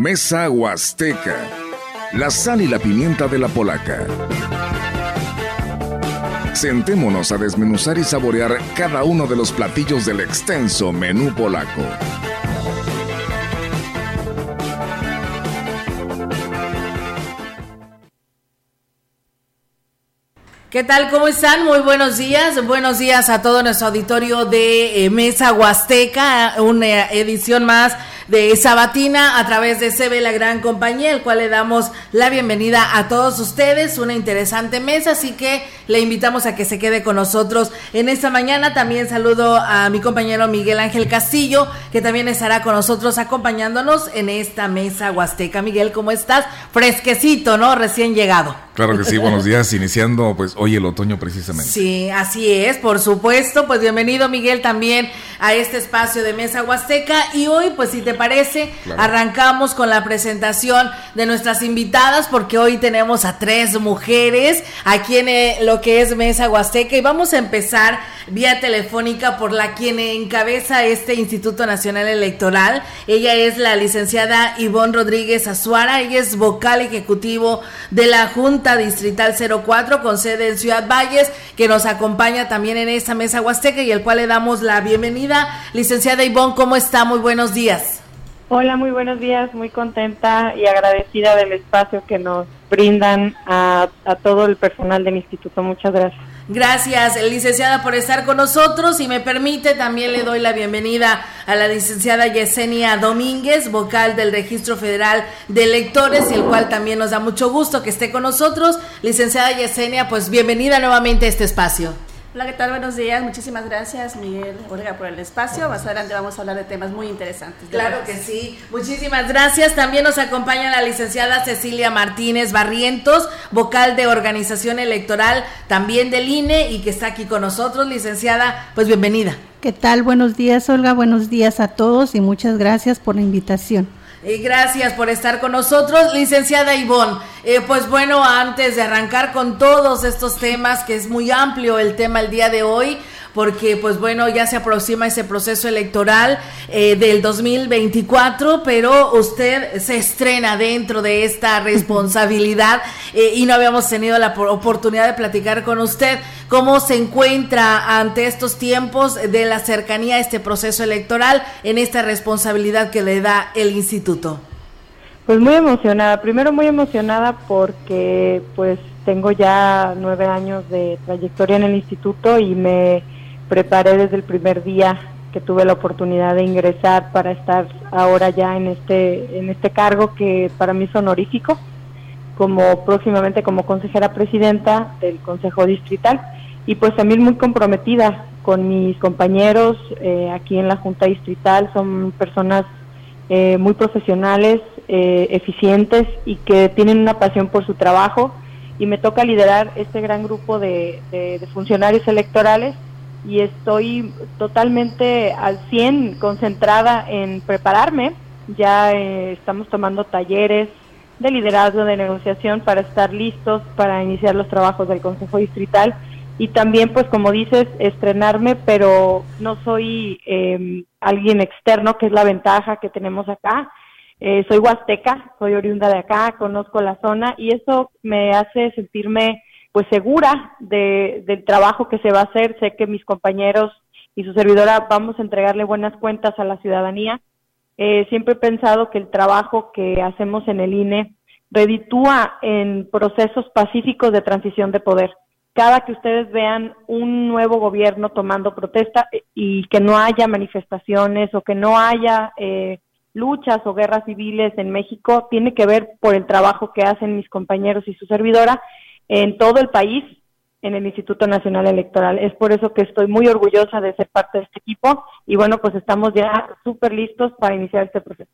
Mesa Huasteca. La sal y la pimienta de la polaca. Sentémonos a desmenuzar y saborear cada uno de los platillos del extenso menú polaco. ¿Qué tal? ¿Cómo están? Muy buenos días. Buenos días a todo nuestro auditorio de eh, Mesa Huasteca, una edición más de Sabatina a través de CB La Gran Compañía, el cual le damos la bienvenida a todos ustedes, una interesante mesa, así que le invitamos a que se quede con nosotros en esta mañana. También saludo a mi compañero Miguel Ángel Castillo, que también estará con nosotros acompañándonos en esta mesa huasteca. Miguel, ¿cómo estás? Fresquecito, ¿no? Recién llegado. Claro que sí, buenos días, iniciando pues hoy el otoño precisamente. Sí, así es, por supuesto. Pues bienvenido Miguel también a este espacio de Mesa Huasteca y hoy pues si te parece arrancamos con la presentación de nuestras invitadas porque hoy tenemos a tres mujeres aquí en eh, lo que es Mesa Huasteca y vamos a empezar vía telefónica por la quien encabeza este Instituto Nacional Electoral. Ella es la licenciada Ivonne Rodríguez Azuara, ella es vocal ejecutivo de la Junta Distrital 04 con sede en Ciudad Valles, que nos acompaña también en esta mesa huasteca y el cual le damos la bienvenida. Licenciada Ivonne, ¿cómo está? Muy buenos días. Hola, muy buenos días, muy contenta y agradecida del espacio que nos brindan a, a todo el personal del instituto. Muchas gracias. Gracias, licenciada, por estar con nosotros. Y me permite, también le doy la bienvenida a la licenciada Yesenia Domínguez, vocal del Registro Federal de Electores, y el cual también nos da mucho gusto que esté con nosotros. Licenciada Yesenia, pues bienvenida nuevamente a este espacio. Hola, ¿qué tal? Buenos días. Muchísimas gracias, Miguel Olga, por el espacio. Más adelante vamos a hablar de temas muy interesantes. Claro que sí. Muchísimas gracias. También nos acompaña la licenciada Cecilia Martínez Barrientos, vocal de Organización Electoral, también del INE, y que está aquí con nosotros. Licenciada, pues bienvenida. ¿Qué tal? Buenos días, Olga. Buenos días a todos y muchas gracias por la invitación. Eh, gracias por estar con nosotros, licenciada Ivonne. Eh, pues bueno, antes de arrancar con todos estos temas, que es muy amplio el tema el día de hoy, porque pues bueno, ya se aproxima ese proceso electoral eh, del 2024, pero usted se estrena dentro de esta responsabilidad eh, y no habíamos tenido la oportunidad de platicar con usted cómo se encuentra ante estos tiempos de la cercanía a este proceso electoral en esta responsabilidad que le da el instituto. Pues muy emocionada, primero muy emocionada porque pues tengo ya nueve años de trayectoria en el instituto y me preparé desde el primer día que tuve la oportunidad de ingresar para estar ahora ya en este en este cargo que para mí es honorífico como próximamente como consejera presidenta del Consejo Distrital. Y pues también muy comprometida con mis compañeros eh, aquí en la Junta Distrital. Son personas eh, muy profesionales eh, eficientes y que tienen una pasión por su trabajo. Y me toca liderar este gran grupo de funcionarios electorales y estoy totalmente al 100 concentrada en prepararme. Ya eh, estamos tomando talleres de liderazgo, de negociación para estar listos para iniciar los trabajos del Consejo Distrital y también, pues como dices, estrenarme, pero no soy eh, alguien externo, que es la ventaja que tenemos acá. Eh, soy huasteca, soy oriunda de acá, conozco la zona y eso me hace sentirme pues segura de, del trabajo que se va a hacer. Sé que mis compañeros y su servidora vamos a entregarle buenas cuentas a la ciudadanía. Eh, siempre he pensado que el trabajo que hacemos en el INE reditúa en procesos pacíficos de transición de poder. Cada que ustedes vean un nuevo gobierno tomando protesta eh, y que no haya manifestaciones o que no haya eh, luchas o guerras civiles en México, tiene que ver por el trabajo que hacen mis compañeros y su servidora en todo el país en el Instituto Nacional Electoral. Es por eso que estoy muy orgullosa de ser parte de este equipo y bueno, pues estamos ya súper listos para iniciar este proceso.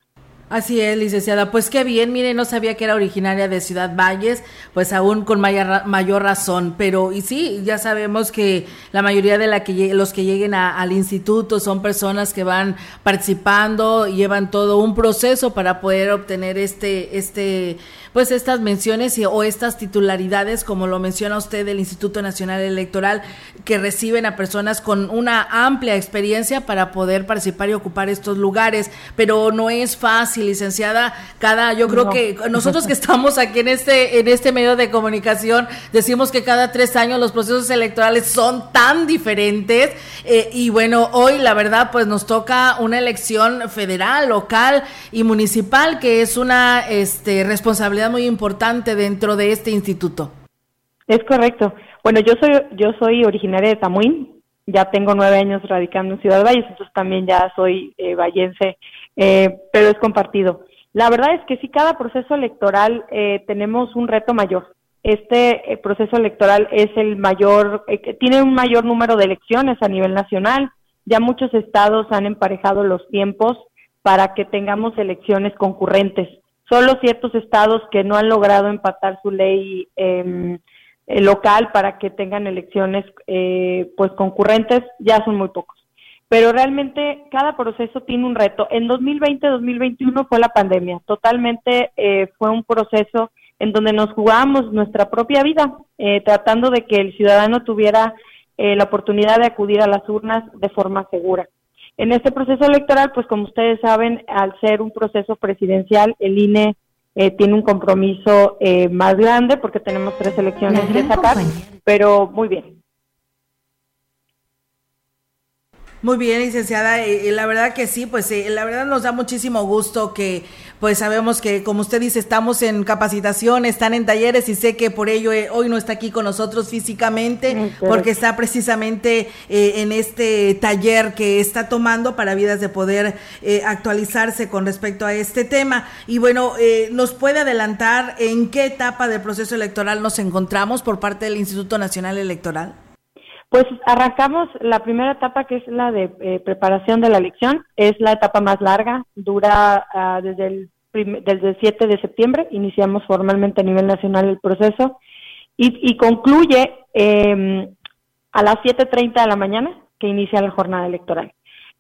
Así es, licenciada. Pues qué bien, mire, no sabía que era originaria de Ciudad Valles, pues aún con mayor, mayor razón. Pero, y sí, ya sabemos que la mayoría de la que, los que lleguen al instituto son personas que van participando, llevan todo un proceso para poder obtener este, este, pues estas menciones o estas titularidades, como lo menciona usted del Instituto Nacional Electoral, que reciben a personas con una amplia experiencia para poder participar y ocupar estos lugares. Pero no es fácil fácil, licenciada. Cada, yo creo que nosotros que estamos aquí en este, en este medio de comunicación, decimos que cada tres años los procesos electorales son tan diferentes. Eh, y bueno, hoy la verdad, pues nos toca una elección federal, local y municipal, que es una este, responsabilidad muy importante dentro de este instituto. Es correcto. Bueno, yo soy, yo soy originaria de Tamuín, ya tengo nueve años radicando en Ciudad Valles, entonces también ya soy eh, vallense, eh, pero es compartido. La verdad es que sí, cada proceso electoral eh, tenemos un reto mayor. Este eh, proceso electoral es el mayor, tiene un mayor número de elecciones a nivel nacional. Ya muchos estados han emparejado los tiempos para que tengamos elecciones concurrentes. Solo ciertos estados que no han logrado empatar su ley eh, eh, local para que tengan elecciones eh, pues concurrentes ya son muy pocos. Pero realmente cada proceso tiene un reto. En 2020-2021 fue la pandemia. Totalmente eh, fue un proceso en donde nos jugamos nuestra propia vida, tratando de que el ciudadano tuviera la oportunidad de acudir a las urnas de forma segura. En este proceso electoral, pues como ustedes saben, al ser un proceso presidencial, el INE eh, tiene un compromiso eh, más grande porque tenemos tres elecciones que sacar, pero muy bien. Muy bien, licenciada. y la verdad que sí, pues la verdad nos da muchísimo gusto que, pues sabemos que, como usted dice, estamos en capacitación, están en talleres y sé que por ello eh, hoy no está aquí con nosotros físicamente, porque está precisamente eh, en este taller que está tomando para vidas de poder eh, actualizarse con respecto a este tema. Y bueno, ¿nos puede adelantar en qué etapa del proceso electoral nos encontramos por parte del Instituto Nacional Electoral? Pues arrancamos la primera etapa que es la de eh, preparación de la elección, es la etapa más larga, dura uh, desde, el desde el 7 de septiembre, iniciamos formalmente a nivel nacional el proceso y, y concluye eh, a las 7.30 de la mañana que inicia la jornada electoral.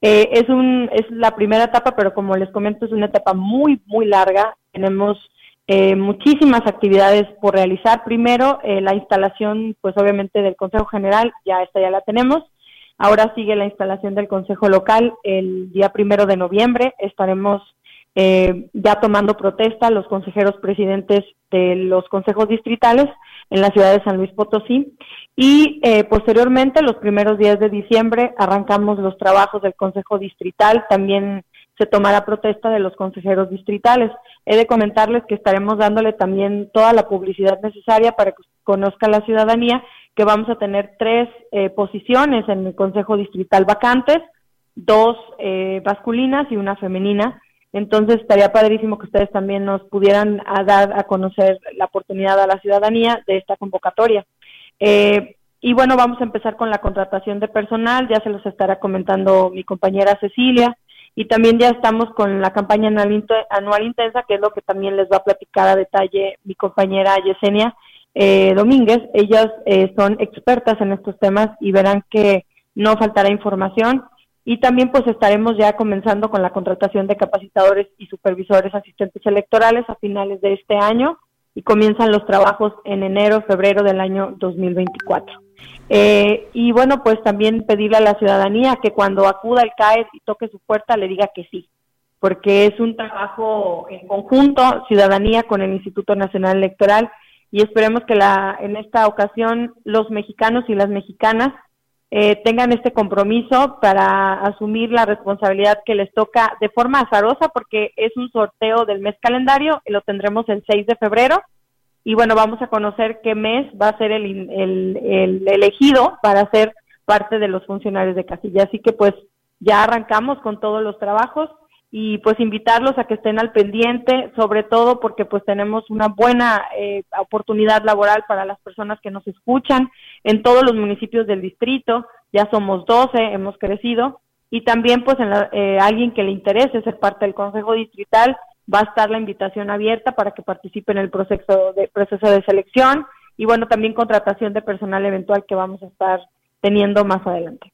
Eh, es, un, es la primera etapa, pero como les comento es una etapa muy, muy larga, tenemos eh, muchísimas actividades por realizar. Primero, eh, la instalación, pues obviamente del Consejo General, ya esta ya la tenemos. Ahora sigue la instalación del Consejo Local el día primero de noviembre. Estaremos eh, ya tomando protesta los consejeros presidentes de los consejos distritales en la ciudad de San Luis Potosí. Y eh, posteriormente, los primeros días de diciembre, arrancamos los trabajos del Consejo Distrital. También se tomará protesta de los consejeros distritales. He de comentarles que estaremos dándole también toda la publicidad necesaria para que conozca la ciudadanía que vamos a tener tres eh, posiciones en el Consejo Distrital vacantes, dos eh, masculinas y una femenina. Entonces estaría padrísimo que ustedes también nos pudieran dar a conocer la oportunidad a la ciudadanía de esta convocatoria. Eh, y bueno, vamos a empezar con la contratación de personal, ya se los estará comentando mi compañera Cecilia. Y también ya estamos con la campaña anual, intensa, que es lo que también les va a platicar a detalle mi compañera Yesenia eh, Domínguez. Ellas eh, son expertas en estos temas y verán que no faltará información. Y también pues estaremos ya comenzando con la contratación de capacitadores y supervisores asistentes electorales a finales de este año y comienzan los trabajos en enero, febrero del año 2024. Eh, y bueno, pues también pedirle a la ciudadanía que cuando acuda al CAES y toque su puerta le diga que sí, porque es un trabajo en conjunto, ciudadanía con el Instituto Nacional Electoral, y esperemos que la, en esta ocasión los mexicanos y las mexicanas eh, tengan este compromiso para asumir la responsabilidad que les toca de forma azarosa, porque es un sorteo del mes calendario, lo tendremos el 6 de febrero, y bueno, vamos a conocer qué mes va a ser el, el, elegido para ser parte de los funcionarios de casilla. Así que pues ya arrancamos con todos los trabajos y pues invitarlos a que estén al pendiente, sobre todo porque pues tenemos una buena eh, oportunidad laboral para las personas que nos escuchan en todos los municipios del distrito, ya somos 12, hemos crecido, y también pues en eh, alguien que le interese ser parte del Consejo Distrital, va a estar la invitación abierta para que participe en el proceso de, proceso de selección y bueno, también contratación de personal eventual que vamos a estar teniendo más adelante.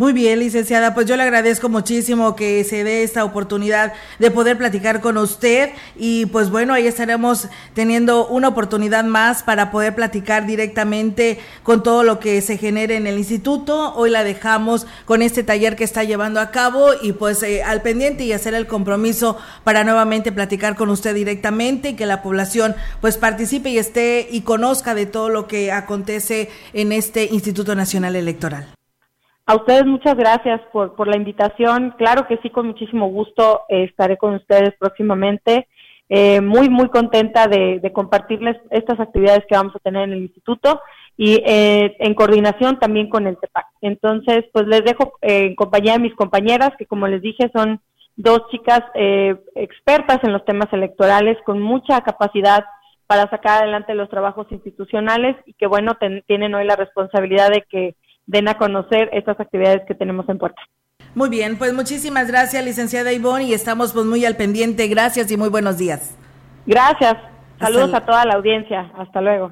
Muy bien, licenciada, pues yo le agradezco muchísimo que se dé esta oportunidad de poder platicar con usted y pues bueno, ahí estaremos teniendo una oportunidad más para poder platicar directamente con todo lo que se genere en el instituto. Hoy la dejamos con este taller que está llevando a cabo y pues eh, al pendiente y hacer el compromiso para nuevamente platicar con usted directamente y que la población pues participe y esté y conozca de todo lo que acontece en este Instituto Nacional Electoral. A ustedes muchas gracias por, por la invitación. Claro que sí, con muchísimo gusto eh, estaré con ustedes próximamente. Eh, muy, muy contenta de, compartirles estas actividades que vamos a tener en el instituto y eh, en coordinación también con el TEPAC. Entonces, pues les dejo en compañía de mis compañeras, que como les dije son dos chicas expertas en los temas electorales con mucha capacidad para sacar adelante los trabajos institucionales y que bueno, tienen hoy la responsabilidad de que den a conocer estas actividades que tenemos en puerta. Muy bien, pues muchísimas gracias, licenciada Ivonne, y estamos pues muy al pendiente. Gracias y muy buenos días. Gracias. Saludos a toda la audiencia. Hasta luego.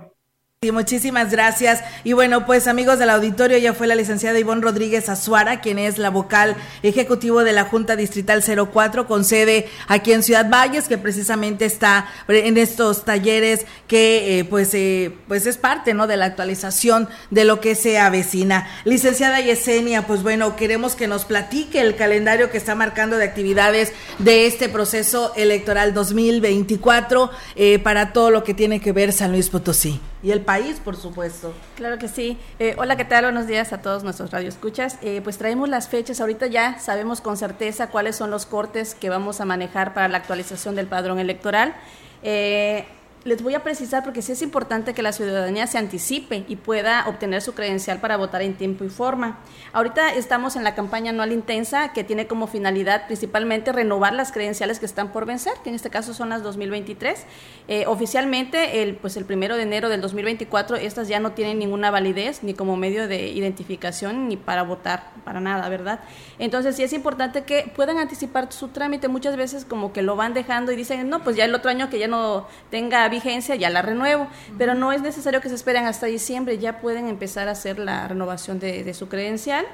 Sí, muchísimas gracias. Y bueno, pues amigos del auditorio, ya fue la licenciada Ivonne Rodríguez Azuara, quien es la vocal ejecutivo de la Junta Distrital 04, con sede aquí en Ciudad Valles, que precisamente está en estos talleres que eh, pues, eh, pues es parte ¿no? de la actualización de lo que se avecina. Licenciada Yesenia, pues bueno, queremos que nos platique el calendario que está marcando de actividades de este proceso electoral 2024 eh, para todo lo que tiene que ver San Luis Potosí y el país, por supuesto. Claro que sí. Eh, hola, ¿qué tal? Buenos días a todos nuestros radioescuchas. Eh, pues traemos las fechas. Ahorita ya sabemos con certeza cuáles son los cortes que vamos a manejar para la actualización del padrón electoral. Eh, les voy a precisar porque sí es importante que la ciudadanía se anticipe y pueda obtener su credencial para votar en tiempo y forma. Ahorita estamos en la campaña anual intensa que tiene como finalidad principalmente renovar las credenciales que están por vencer, que en este caso son las 2023. Eh, oficialmente, el, pues el primero de enero del 2024, estas ya no tienen ninguna validez ni como medio de identificación ni para votar, para nada, ¿verdad? Entonces sí es importante que puedan anticipar su trámite. Muchas veces como que lo van dejando y dicen, no, pues ya el otro año que ya no tenga vigencia, ya la renuevo, pero no es necesario que se esperen hasta diciembre, ya pueden empezar a hacer la renovación de, su credencial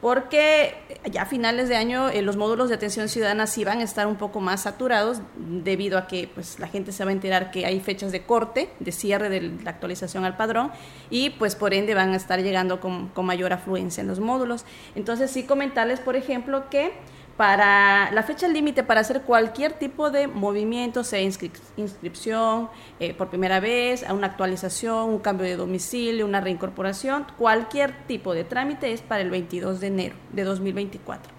porque ya a finales de año eh, los módulos de atención ciudadana sí van a estar un poco más saturados debido a que pues la gente se va a enterar que hay fechas de corte, de cierre de la actualización al padrón y pues por ende van a estar llegando con, con mayor afluencia en los módulos. Entonces sí comentarles, por ejemplo, que para la fecha límite para hacer cualquier tipo de movimiento, sea inscripción eh, por primera vez, una actualización, un cambio de domicilio, una reincorporación, cualquier tipo de trámite es para el 22 de enero de 2024.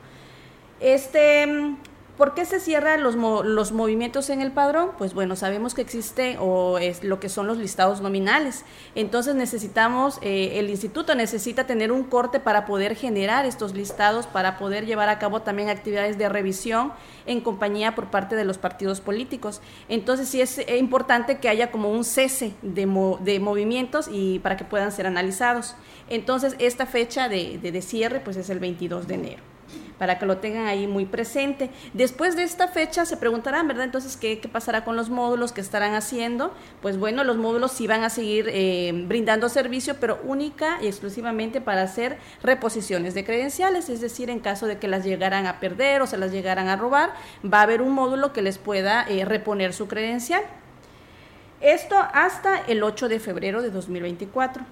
Este, ¿Por qué se cierran los, los movimientos en el padrón? Pues bueno, sabemos que existe o es lo que son los listados nominales. Entonces necesitamos, eh, el instituto necesita tener un corte para poder generar estos listados, para poder llevar a cabo también actividades de revisión en compañía por parte de los partidos políticos. Entonces sí es eh, importante que haya como un cese de, de movimientos y para que puedan ser analizados. Entonces esta fecha de, de, de cierre pues es el 22 de enero para que lo tengan ahí muy presente. Después de esta fecha se preguntarán, ¿verdad? Entonces, ¿qué, pasará con los módulos que estarán haciendo? Pues bueno, los módulos sí van a seguir eh, brindando servicio, pero única y exclusivamente para hacer reposiciones de credenciales, es decir, en caso de que las llegaran a perder o se las llegaran a robar, va a haber un módulo que les pueda eh, reponer su credencial. Esto hasta el 8 de febrero de 2024.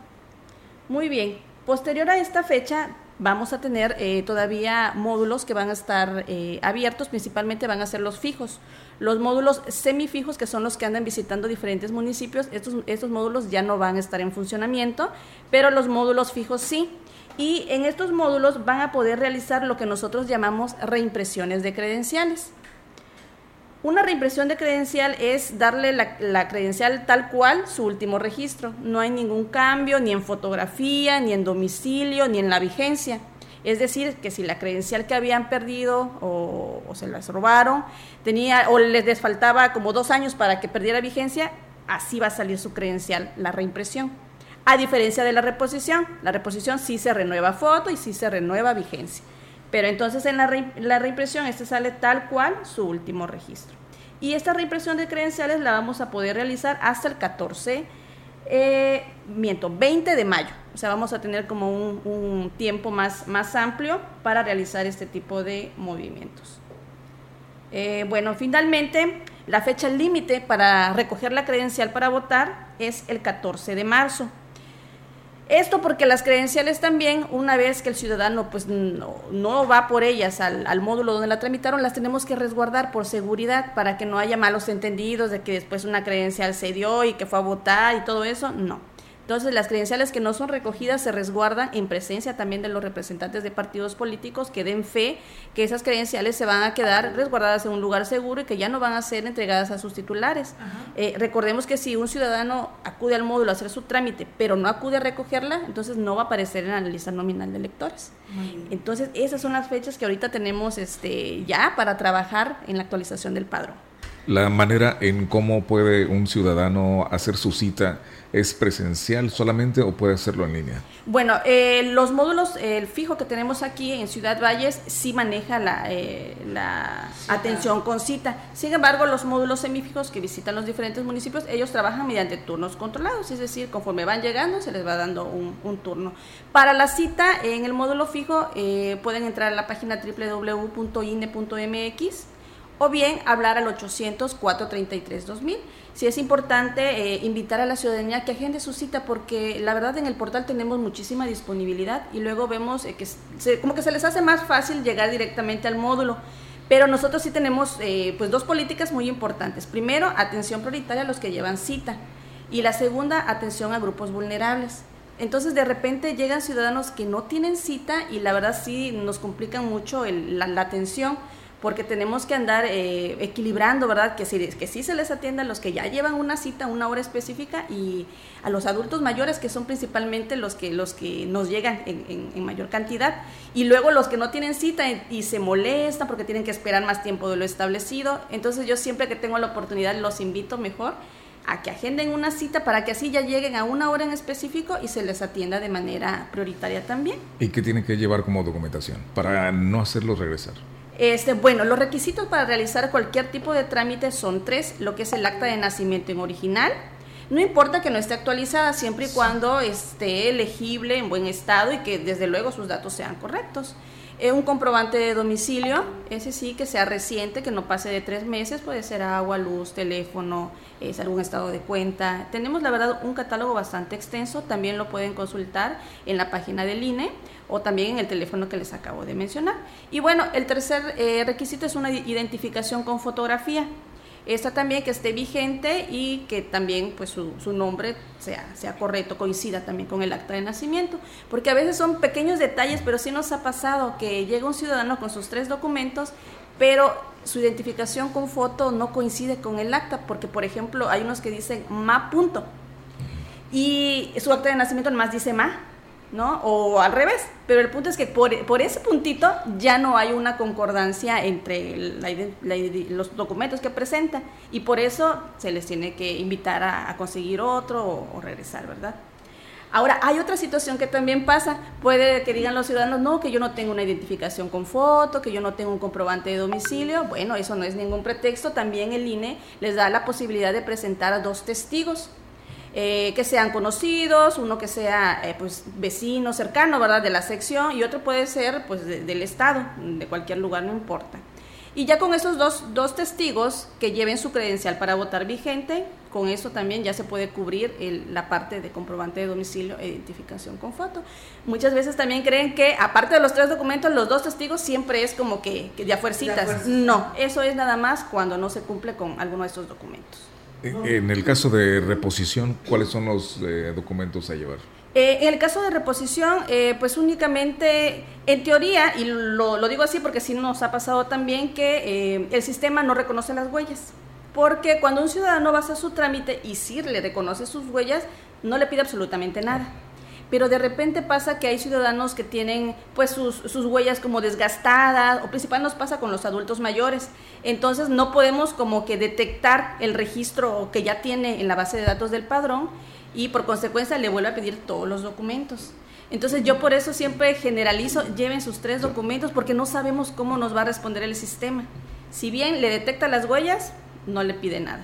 Muy bien, posterior a esta fecha vamos a tener eh, todavía módulos que van a estar eh, abiertos, principalmente van a ser los fijos. Los módulos semifijos, que son los que andan visitando diferentes municipios, estos, estos módulos ya no van a estar en funcionamiento, pero los módulos fijos sí. Y en estos módulos van a poder realizar lo que nosotros llamamos reimpresiones de credenciales. Una reimpresión de credencial es darle la, credencial tal cual su último registro. No hay ningún cambio ni en fotografía, ni en domicilio, ni en la vigencia. Es decir, que si la credencial que habían perdido o, se las robaron tenía o les faltaba como dos años para que perdiera vigencia, así va a salir su credencial, la reimpresión. A diferencia de la reposición, la reposición sí se renueva foto y sí se renueva vigencia. Pero entonces en la, reimpresión este sale tal cual su último registro. Y esta reimpresión de credenciales la vamos a poder realizar hasta el 14 Eh, miento, 20 de mayo. O sea, vamos a tener como un, tiempo más, más amplio para realizar este tipo de movimientos. Eh, bueno, finalmente, la fecha límite para recoger la credencial para votar es el 14 de marzo. Esto porque las credenciales también, una vez que el ciudadano pues no, va por ellas al, al, módulo donde la tramitaron, las tenemos que resguardar por seguridad para que no haya malos entendidos de que después una credencial se dio y que fue a votar y todo eso. No. Entonces, las credenciales que no son recogidas se resguardan en presencia también de los representantes de partidos políticos que den fe que esas credenciales se van a quedar resguardadas en un lugar seguro y que ya no van a ser entregadas a sus titulares. Eh, recordemos que si un ciudadano acude al módulo a hacer su trámite, pero no acude a recogerla, entonces no va a aparecer en la lista nominal de electores. Entonces, esas son las fechas que ahorita tenemos este, ya para trabajar en la actualización del padrón. La manera en cómo puede un ciudadano hacer su cita ¿Es presencial solamente o puede hacerlo en línea? Bueno, eh, los módulos, el fijo que tenemos aquí en Ciudad Valles sí maneja la, eh, la atención con cita. Sin embargo, los módulos semífijos que visitan los diferentes municipios, ellos trabajan mediante turnos controlados, es decir, conforme van llegando se les va dando un, un turno. Para la cita en el módulo fijo eh, pueden entrar a la página www.ine.mx o bien hablar al 800-433-2000. Sí es importante eh, invitar a la ciudadanía que agende su cita porque la verdad en el portal tenemos muchísima disponibilidad y luego vemos eh, que como que se les hace más fácil llegar directamente al módulo. Pero nosotros sí tenemos eh, pues dos políticas muy importantes. Primero, atención prioritaria a los que llevan cita y la segunda, atención a grupos vulnerables. Entonces de repente llegan ciudadanos que no tienen cita y la verdad sí nos complican mucho la, la atención porque tenemos que andar eh, equilibrando, ¿verdad? Que que sí se les atienda a los que ya llevan una cita, una hora específica, y a los adultos mayores, que son principalmente los que, los que nos llegan en, en, mayor cantidad, y luego los que no tienen cita y, se molestan porque tienen que esperar más tiempo de lo establecido. Entonces yo siempre que tengo la oportunidad los invito mejor a que agenden una cita para que así ya lleguen a una hora en específico y se les atienda de manera prioritaria también. ¿Y qué tienen que llevar como documentación para no hacerlos regresar? Este, bueno, los requisitos para realizar cualquier tipo de trámite son tres, lo que es el acta de nacimiento en original, no importa que no esté actualizada, siempre y cuando esté legible, en buen estado y que desde luego sus datos sean correctos. Eh, un comprobante de domicilio, ese sí que sea reciente, que no pase de tres meses, puede ser agua, luz, teléfono, es algún estado de cuenta. Tenemos la verdad un catálogo bastante extenso, también lo pueden consultar en la página del INE o también en el teléfono que les acabo de mencionar. Y bueno, el tercer eh, requisito es una identificación con fotografía. Esta también que esté vigente y que también pues su, nombre sea, sea correcto, coincida también con el acta de nacimiento. Porque a veces son pequeños detalles, pero sí nos ha pasado que llega un ciudadano con sus tres documentos, pero su identificación con foto no coincide con el acta, porque por ejemplo hay unos que dicen ma punto y su acta de nacimiento más dice ma ¿no? O al revés. Pero el punto es que por, ese puntito ya no hay una concordancia entre los documentos que presenta y por eso se les tiene que invitar a, conseguir otro o, regresar, ¿verdad? Ahora, hay otra situación que también pasa. Puede que digan los ciudadanos, no, que yo no tengo una identificación con foto, que yo no tengo un comprobante de domicilio. Bueno, eso no es ningún pretexto. También el INE les da la posibilidad de presentar a dos testigos eh, que sean conocidos, uno que sea eh, pues vecino, cercano, ¿verdad? De la sección y otro puede ser pues del estado, de cualquier lugar, no importa. Y ya con esos dos, dos testigos que lleven su credencial para votar vigente, con eso también ya se puede cubrir la parte de comprobante de domicilio e identificación con foto. Muchas veces también creen que, aparte de los tres documentos, los dos testigos siempre es como que, que ya fuercitas. No, eso es nada más cuando no se cumple con alguno de estos documentos. En el caso de reposición, ¿cuáles son los eh, documentos a llevar? Eh, en el caso de reposición, eh, pues únicamente, en teoría, y lo, digo así porque sí nos ha pasado también que el sistema no reconoce las huellas. Porque cuando un ciudadano va a hacer su trámite y sí le reconoce sus huellas, no le pide absolutamente nada pero de repente pasa que hay ciudadanos que tienen pues sus, sus, huellas como desgastadas, o principalmente nos pasa con los adultos mayores. Entonces no podemos como que detectar el registro que ya tiene en la base de datos del padrón y por consecuencia le vuelve a pedir todos los documentos. Entonces yo por eso siempre generalizo, lleven sus tres documentos porque no sabemos cómo nos va a responder el sistema. Si bien le detecta las huellas, no le pide nada,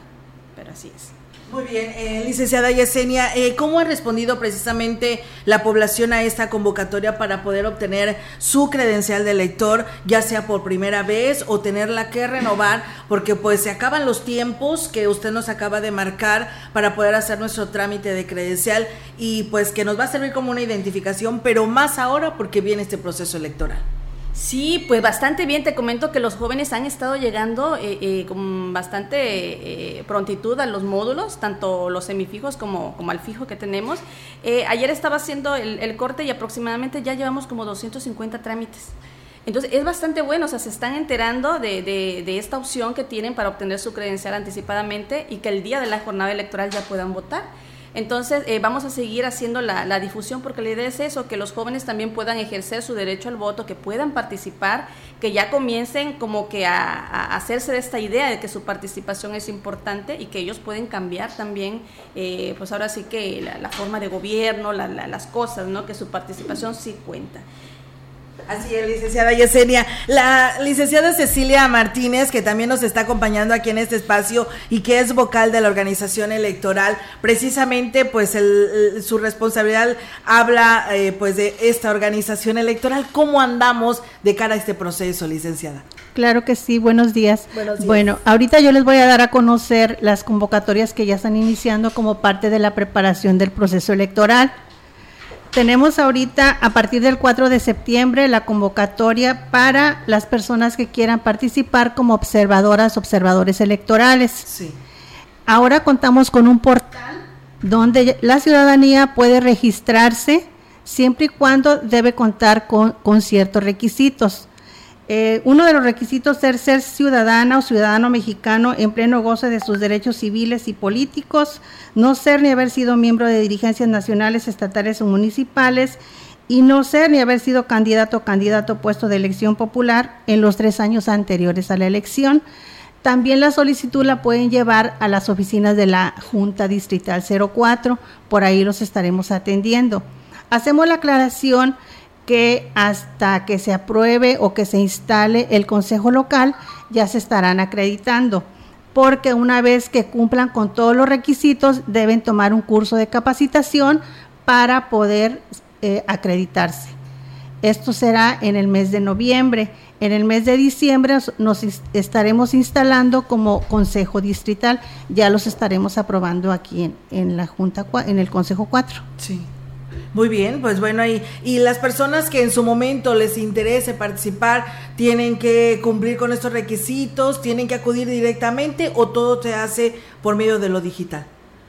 pero así es. Muy bien, eh, licenciada Yesenia, eh, ¿cómo ha respondido precisamente la población a esta convocatoria para poder obtener su credencial de elector, ya sea por primera vez o tenerla que renovar, porque pues se acaban los tiempos que usted nos acaba de marcar para poder hacer nuestro trámite de credencial y pues que nos va a servir como una identificación, pero más ahora porque viene este proceso electoral? Sí, pues bastante bien. Te comento que los jóvenes han estado llegando eh, eh, con bastante eh, prontitud a los módulos, tanto los semifijos como, como al fijo que tenemos. ayer estaba haciendo el, corte y aproximadamente ya llevamos como 250 trámites. Entonces es bastante bueno, o sea, se están enterando de, de, de, esta opción que tienen para obtener su credencial anticipadamente y que el día de la jornada electoral ya puedan votar. Entonces, eh, vamos a seguir haciendo la, difusión porque la idea es eso, que los jóvenes también puedan ejercer su derecho al voto, que puedan participar, que ya comiencen como que a, hacerse de esta idea de que su participación es importante y que ellos pueden cambiar también, eh, pues ahora sí que la, forma de gobierno, las cosas, ¿no? Que su participación sí cuenta. Así es, licenciada Yesenia. La licenciada Cecilia Martínez, que también nos está acompañando aquí en este espacio y que es vocal de la organización electoral, precisamente pues su responsabilidad habla eh, pues de esta organización electoral. ¿Cómo andamos de cara a este proceso, licenciada? Claro que sí, buenos días. buenos días. Bueno, ahorita yo les voy a dar a conocer las convocatorias que ya están iniciando como parte de la preparación del proceso electoral. Tenemos ahorita, a partir del 4 de septiembre, la convocatoria para las personas que quieran participar como observadoras, observadores electorales. Sí. Ahora contamos con un portal donde la ciudadanía puede registrarse siempre y cuando debe contar con, con ciertos requisitos. Eh, uno de los requisitos es ser ciudadana o ciudadano mexicano en pleno goce de sus derechos civiles y políticos, no ser ni haber sido miembro de dirigencias nacionales, estatales o municipales, y no ser ni haber sido candidato o candidato puesto de elección popular en los tres años anteriores a la elección. También la solicitud la pueden llevar a las oficinas de la Junta Distrital 04, por ahí los estaremos atendiendo. Hacemos la aclaración que hasta que se apruebe o que se instale el Consejo Local ya se estarán acreditando, porque una vez que cumplan con todos los requisitos deben tomar un curso de capacitación para poder eh, acreditarse. Esto será en el mes de noviembre. En el mes de diciembre nos estaremos instalando como Consejo Distrital. Ya los estaremos aprobando aquí en, en la Junta, en el Consejo 4. Sí. Muy bien, pues bueno, ahí. Y las personas que en su momento les interese participar, ¿tienen que cumplir con estos requisitos? ¿Tienen que acudir directamente o todo se hace por medio de lo digital?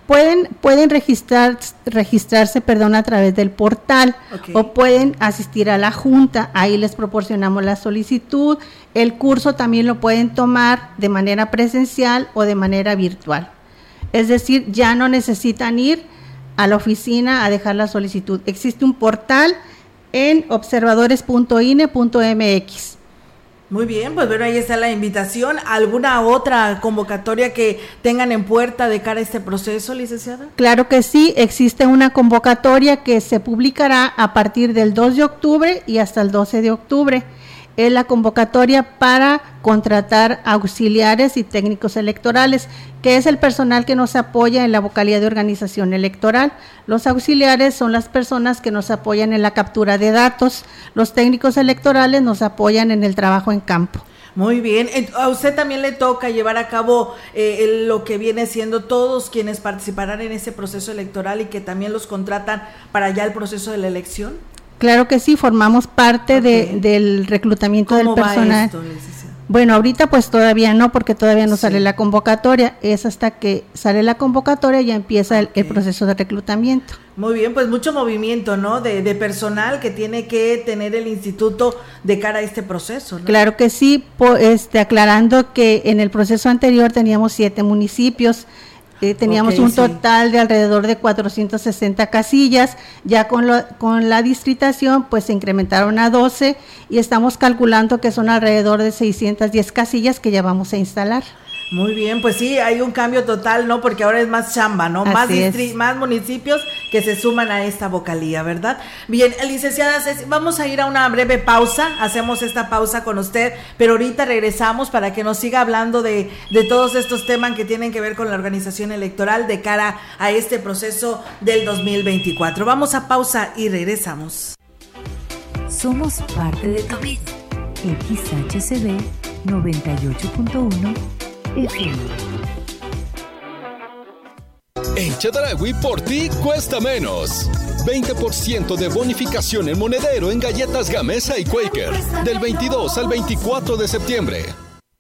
Pueden, pueden registrar, registrarse perdón, a través del portal o pueden asistir a la junta, ahí les proporcionamos la solicitud. El curso también lo pueden tomar de manera presencial o de manera virtual. Es decir, ya no necesitan ir a la oficina a dejar la solicitud. Existe un portal en observadores.ine.mx. Muy bien, pues bueno, ahí está la invitación. ¿Alguna otra convocatoria que tengan en puerta de cara a este proceso, licenciada? Claro que sí, existe una convocatoria que se publicará a partir del 2 de octubre y hasta el 12 de octubre es la convocatoria para contratar auxiliares y técnicos electorales, que es el personal que nos apoya en la vocalía de organización electoral. Los auxiliares son las personas que nos apoyan en la captura de datos, los técnicos electorales nos apoyan en el trabajo en campo. Muy bien, a usted también le toca llevar a cabo eh, lo que viene siendo todos quienes participarán en ese proceso electoral y que también los contratan para ya el proceso de la elección. Claro que sí, formamos parte de, del reclutamiento del personal. bueno, ahorita pues todavía no, porque todavía no sale la convocatoria. Es hasta que sale la convocatoria y ya empieza el, proceso de reclutamiento. Muy bien, pues mucho movimiento, ¿no? De, de, personal que tiene que tener el instituto de cara a este proceso. ¿no? Claro que sí, este, aclarando que en el proceso anterior teníamos siete municipios eh, teníamos un total de alrededor de 460 casillas, ya con, con la distritación pues se incrementaron a 12 y estamos calculando que son alrededor de 610 casillas que ya vamos a instalar. Muy bien, pues sí, hay un cambio total, ¿no? Porque ahora es más chamba, ¿no? más, más municipios que se suman a esta vocalía, ¿verdad? Bien, licenciada, vamos a ir a una breve pausa, hacemos esta pausa con usted, pero ahorita regresamos para que nos siga hablando de, de todos estos temas que tienen que ver con la organización electoral de cara a este proceso del 2024. Vamos a pausa y regresamos. Somos parte de tu vida. XHCB 98.1 en Chedragui por ti cuesta menos. 20% de bonificación en monedero en galletas Gamesa y Quaker. Del 22 al 24 de septiembre.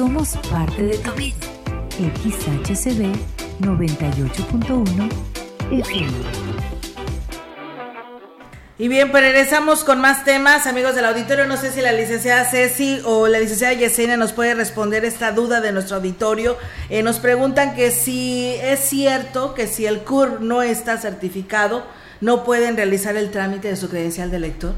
Somos parte de tu vida. XHCB 98.1 FM. Y bien, pues regresamos con más temas, amigos del auditorio. No sé si la licenciada Ceci o la licenciada Yesenia nos puede responder esta duda de nuestro auditorio. Eh, nos preguntan que si es cierto que si el CUR no está certificado, no pueden realizar el trámite de su credencial de lector.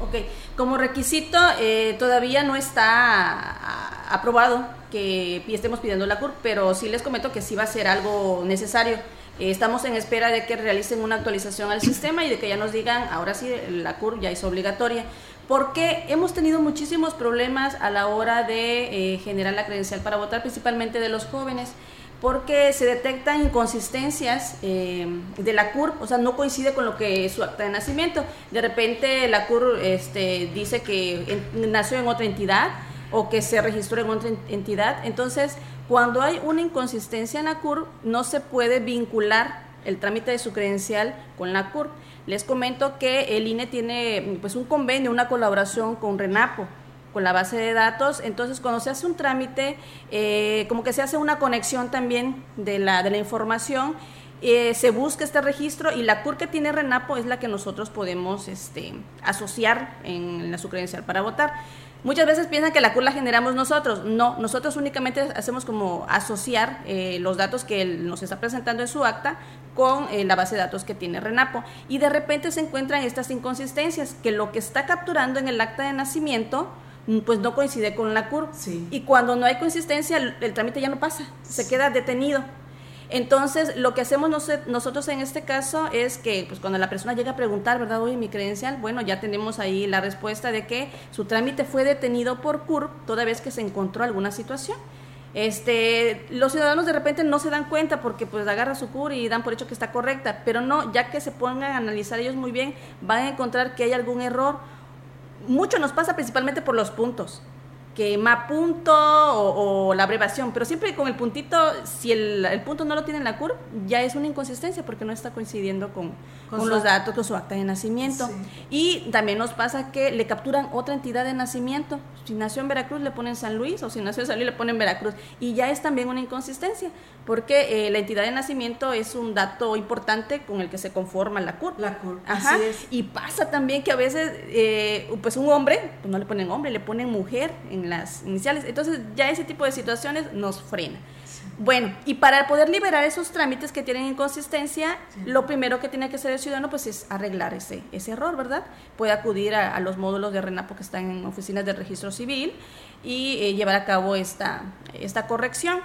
Ok, como requisito eh, todavía no está aprobado que estemos pidiendo la CUR, pero sí les comento que sí va a ser algo necesario. Eh, estamos en espera de que realicen una actualización al sistema y de que ya nos digan, ahora sí, la CUR ya es obligatoria, porque hemos tenido muchísimos problemas a la hora de eh, generar la credencial para votar, principalmente de los jóvenes porque se detectan inconsistencias eh, de la CUR, o sea, no coincide con lo que es su acta de nacimiento. De repente la CUR este, dice que nació en otra entidad o que se registró en otra entidad. Entonces, cuando hay una inconsistencia en la CUR, no se puede vincular el trámite de su credencial con la CUR. Les comento que el INE tiene pues un convenio, una colaboración con RENAPO con la base de datos. Entonces, cuando se hace un trámite, eh, como que se hace una conexión también de la, de la información, eh, se busca este registro y la CUR que tiene RENAPO es la que nosotros podemos este, asociar en la su credencial para votar. Muchas veces piensan que la CUR la generamos nosotros. No, nosotros únicamente hacemos como asociar eh, los datos que él nos está presentando en su acta con eh, la base de datos que tiene Renapo. Y de repente se encuentran estas inconsistencias, que lo que está capturando en el acta de nacimiento pues no coincide con la CUR. Y cuando no hay consistencia, el trámite ya no pasa, se queda detenido. Entonces, lo que hacemos nosotros en este caso es que, pues cuando la persona llega a preguntar, ¿verdad? Oye, mi credencial, bueno, ya tenemos ahí la respuesta de que su trámite fue detenido por CURP toda vez que se encontró alguna situación. Este, los ciudadanos de repente no se dan cuenta porque pues agarra su CUR y dan por hecho que está correcta, pero no, ya que se pongan a analizar ellos muy bien, van a encontrar que hay algún error. Mucho nos pasa principalmente por los puntos que punto o, la abreviación, pero siempre con el puntito, si el, punto no lo tiene en la curva, ya es una inconsistencia porque no está coincidiendo con, con, los datos, con su acta de nacimiento. Y también nos pasa que le capturan otra entidad de nacimiento. Si nació en Veracruz le ponen San Luis o si nació en San Luis le ponen Veracruz. Y ya es también una inconsistencia porque eh, la entidad de nacimiento es un dato importante con el que se conforma la CUR. La CUR, Ajá. Así es. Y pasa también que a veces, eh, pues un hombre, pues no le ponen hombre, le ponen mujer en las iniciales. Entonces ya ese tipo de situaciones nos frena. Bueno, y para poder liberar esos trámites que tienen inconsistencia, lo primero que tiene que hacer el ciudadano pues es arreglar ese, ese error, ¿verdad? Puede acudir a, los módulos de RENAPO que están en oficinas de registro civil y eh, llevar a cabo esta, esta corrección.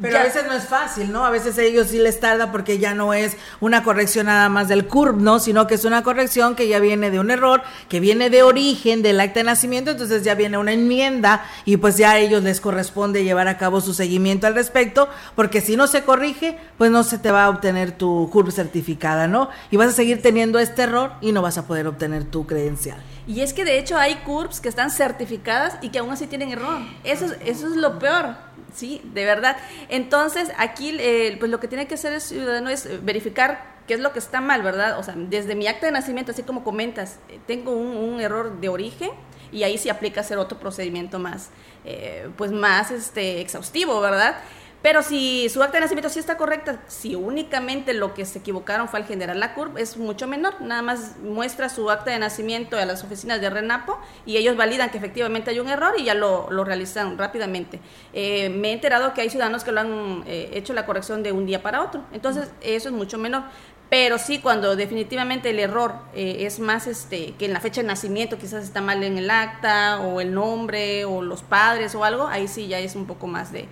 Pero a veces no es fácil, ¿no? A veces a ellos sí les tarda porque ya no es una corrección nada más del CURB, ¿no? Sino que es una corrección que ya viene de un error, que viene de origen del acta de nacimiento, entonces ya viene una enmienda y pues ya a ellos les corresponde llevar a cabo su seguimiento al respecto, porque si no se corrige, pues no se te va a obtener tu CURB certificada, ¿no? Y vas a seguir teniendo este error y no vas a poder obtener tu credencial. Y es que de hecho hay CURBs que están certificadas y que aún así tienen error. Eso, eso es lo peor. Sí, de verdad. Entonces, aquí, eh, pues lo que tiene que hacer el ciudadano es eh, verificar qué es lo que está mal, ¿verdad? O sea, desde mi acta de nacimiento, así como comentas, eh, tengo un, error de origen y ahí sí aplica hacer otro procedimiento más, eh, pues más este, exhaustivo, ¿verdad? Pero si su acta de nacimiento sí está correcta, si únicamente lo que se equivocaron fue al generar la CURP, es mucho menor. Nada más muestra su acta de nacimiento a las oficinas de RENAPO y ellos validan que efectivamente hay un error y ya lo, lo realizan rápidamente. Eh, me he enterado que hay ciudadanos que lo han eh, hecho la corrección de un día para otro. Entonces, eso es mucho menor. Pero sí, cuando definitivamente el error eh, es más este que en la fecha de nacimiento quizás está mal en el acta o el nombre o los padres o algo, ahí sí ya es un poco más de,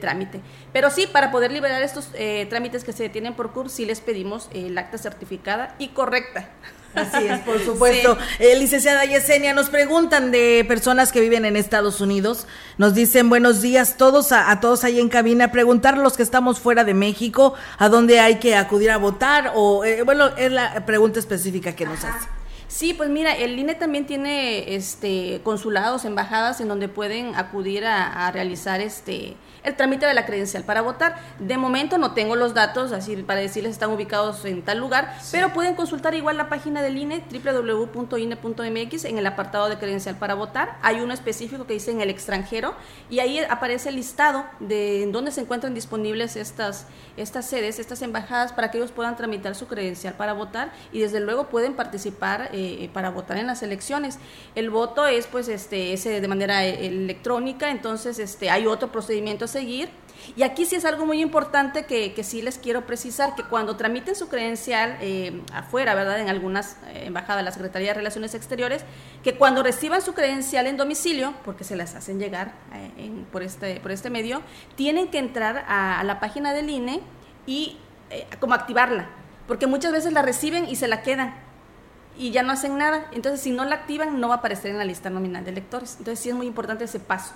trámite. Pero sí, para poder liberar estos eh, trámites que se detienen por CUR, sí les pedimos el acta certificada y correcta. Así es, por supuesto. Eh, licenciada Yesenia, nos preguntan de personas que viven en Estados Unidos. Nos dicen buenos días todos a, todos ahí en cabina. Preguntar los que estamos fuera de México a dónde hay que acudir a votar o, eh, bueno, es la pregunta específica que nos hace. Sí, pues mira, el INE también tiene este consulados, embajadas en donde pueden acudir a, a realizar este el trámite de la credencial para votar. De momento no tengo los datos así para decirles están ubicados en tal lugar, pero pueden consultar igual la página del INE, www.ine.mx, en el apartado de credencial para votar. Hay uno específico que dice en el extranjero y ahí aparece el listado de en dónde se encuentran disponibles estas, estas sedes, estas embajadas, para que ellos puedan tramitar su credencial para votar y desde luego pueden participar eh, para votar en las elecciones. El voto es pues este, ese de manera eh, electrónica, entonces este, hay otro procedimiento seguir. Y aquí sí es algo muy importante que, sí les quiero precisar, que cuando tramiten su credencial eh, afuera, ¿verdad? En algunas eh, embajadas la Secretaría de Relaciones Exteriores, que cuando reciban su credencial en domicilio, porque se las hacen llegar eh, por, este, por este medio, tienen que entrar a, la página del INE y como activarla, porque muchas veces la reciben y se la quedan y ya no hacen nada. Entonces, si no la activan, no va a aparecer en la lista nominal de electores. Entonces, sí es muy importante ese paso.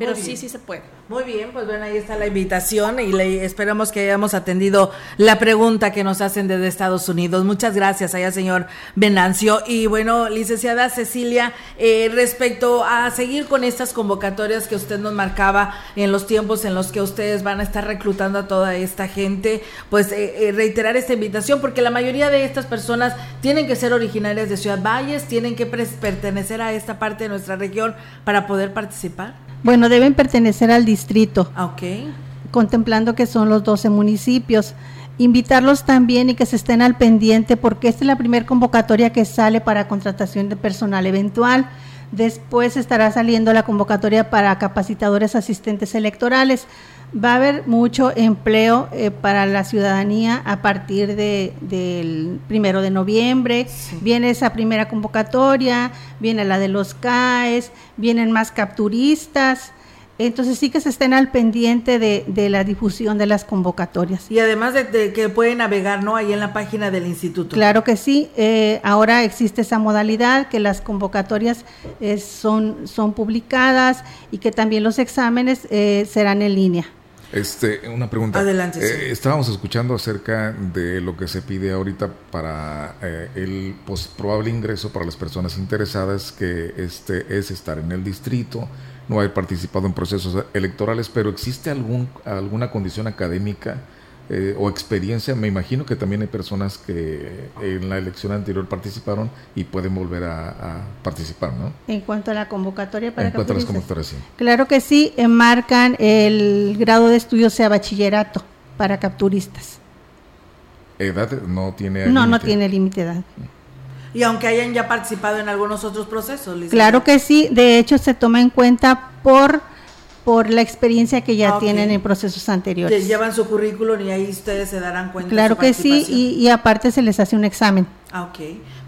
Pero sí, sí se puede. Muy bien, pues bueno, ahí está la invitación y le esperamos que hayamos atendido la pregunta que nos hacen desde Estados Unidos. Muchas gracias allá, señor Venancio. Y bueno, licenciada Cecilia, eh, respecto a seguir con estas convocatorias que usted nos marcaba en los tiempos en los que ustedes van a estar reclutando a toda esta gente, pues eh, eh, reiterar esta invitación, porque la mayoría de estas personas tienen que ser originarias de Ciudad Valles, tienen que pertenecer a esta parte de nuestra región para poder participar. Bueno, deben pertenecer al distrito. Ah, ok. Contemplando que son los 12 municipios. Invitarlos también y que se estén al pendiente porque esta es la primera convocatoria que sale para contratación de personal eventual. Después estará saliendo la convocatoria para capacitadores asistentes electorales. Va a haber mucho empleo eh, para la ciudadanía a partir de, del primero de noviembre. Viene esa primera convocatoria, viene la de los CAES, vienen más capturistas. Entonces sí que se estén al pendiente de, la difusión de las convocatorias. Y además de, que pueden navegar, ¿no? Ahí en la página del instituto. Claro que sí. Eh, ahora existe esa modalidad que las convocatorias eh, son, son publicadas y que también los exámenes serán en línea. Este, una pregunta. Adelante. Eh, estábamos escuchando acerca de lo que se pide ahorita para eh, el probable ingreso para las personas interesadas, que este es estar en el distrito, no haber participado en procesos electorales, pero ¿existe algún, alguna condición académica? Eh, o experiencia, me imagino que también hay personas que en la elección anterior participaron y pueden volver a, participar, ¿no? En cuanto a la convocatoria para En cuanto a las convocatorias, sí. Claro que sí, enmarcan el grado de estudio sea bachillerato para capturistas. ¿Edad no tiene No, no tiene límite de edad. Y aunque hayan ya participado en algunos otros procesos. Claro que sí, de hecho se toma en cuenta por por la experiencia que ya ah, tienen en procesos anteriores. llevan su currículum y ahí ustedes se darán cuenta. Claro que sí, y, aparte se les hace un examen. Ah, ok,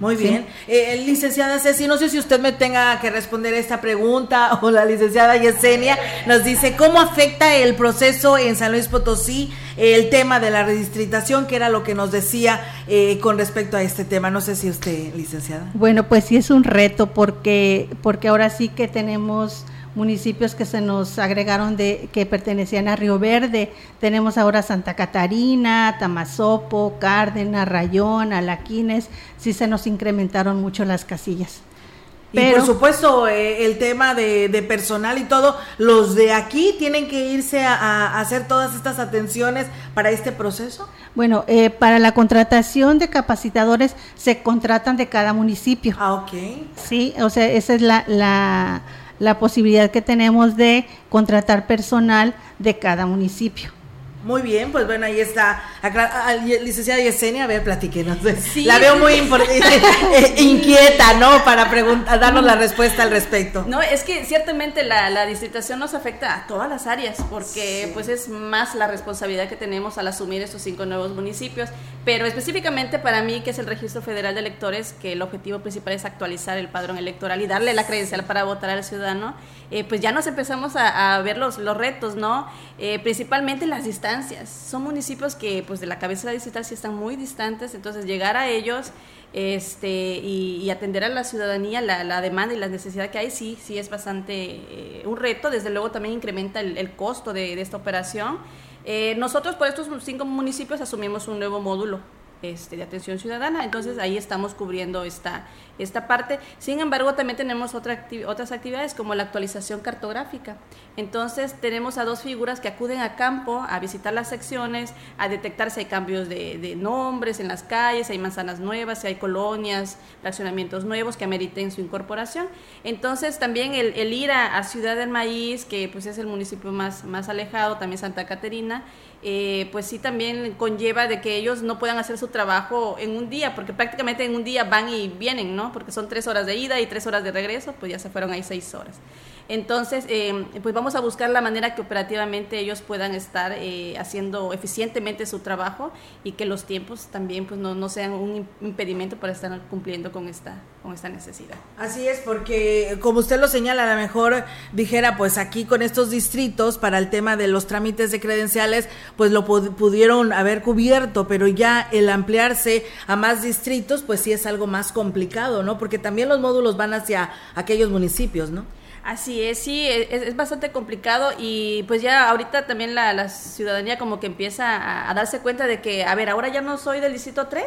muy bien. Eh, licenciada Ceci, no sé si usted me tenga que responder esta pregunta o la licenciada Yesenia nos dice, ¿cómo afecta el proceso en San Luis Potosí el tema de la redistritación, que era lo que nos decía eh, con respecto a este tema? No sé si usted, licenciada. Bueno, pues sí es un reto porque, porque ahora sí que tenemos municipios que se nos agregaron de que pertenecían a Río Verde. Tenemos ahora Santa Catarina, Tamazopo, Cárdenas, Rayón, Alaquines. Sí se nos incrementaron mucho las casillas. y por supuesto, eh, el tema de, personal y todo, los de aquí tienen que irse a, hacer todas estas atenciones para este proceso. Bueno, eh, para la contratación de capacitadores se contratan de cada municipio. Ah, ok. Sí, o sea, esa es la, la, la posibilidad que tenemos de contratar personal de cada municipio. Muy bien, pues bueno, ahí está. licenciada Yesenia, a ver, platíquenos. La veo muy eh, inquieta, ¿no? Para preguntar, darnos la respuesta al respecto. No, es que ciertamente la, la distritación nos afecta a todas las áreas, porque pues es más la responsabilidad que tenemos al asumir estos cinco nuevos municipios. Pero específicamente para mí, que es el Registro Federal de Electores, que el objetivo principal es actualizar el padrón electoral y darle la credencial para votar al ciudadano, eh, pues ya nos empezamos a, ver los, los retos, ¿no? Eh, principalmente las distancias. Son municipios que pues de la cabeza de la distancia están muy distantes, entonces llegar a ellos este, y, atender a la ciudadanía, la, demanda y la necesidad que hay, sí, sí es bastante eh, un reto. Desde luego también incrementa el, costo de, de, esta operación. Nosotros por estos cinco municipios asumimos un nuevo módulo este, de atención ciudadana. Entonces ahí estamos cubriendo esta, esta parte. Sin embargo, también tenemos otra otras actividades como la actualización cartográfica. Entonces tenemos a dos figuras que acuden a campo a visitar las secciones, a detectar si hay cambios de, nombres en las calles, si hay manzanas nuevas, si hay colonias, fraccionamientos nuevos que ameriten su incorporación. Entonces también el, ir a, a, Ciudad del Maíz, que pues es el municipio más, más alejado, también Santa Caterina, eh, pues sí también conlleva de que ellos no puedan hacer su trabajo en un día, porque prácticamente en un día van y vienen, ¿no? Porque son tres horas de ida y tres horas de regreso, pues ya se fueron ahí seis horas. Entonces, eh, pues vamos a buscar la manera que operativamente ellos puedan estar eh, haciendo eficientemente su trabajo y que los tiempos también pues no, no, sean un impedimento para estar cumpliendo con esta, con esta necesidad. Así es, porque como usted lo señala, a lo mejor dijera, pues aquí con estos distritos para el tema de los trámites de credenciales, pues lo pudieron haber cubierto, pero ya el ampliarse a más distritos, pues sí es algo más complicado, ¿no? Porque también los módulos van hacia aquellos municipios, ¿no? Así es, sí, es, bastante complicado y pues ya ahorita también la, ciudadanía como que empieza a, darse cuenta de que, a ver, ahora ya no soy del distrito 3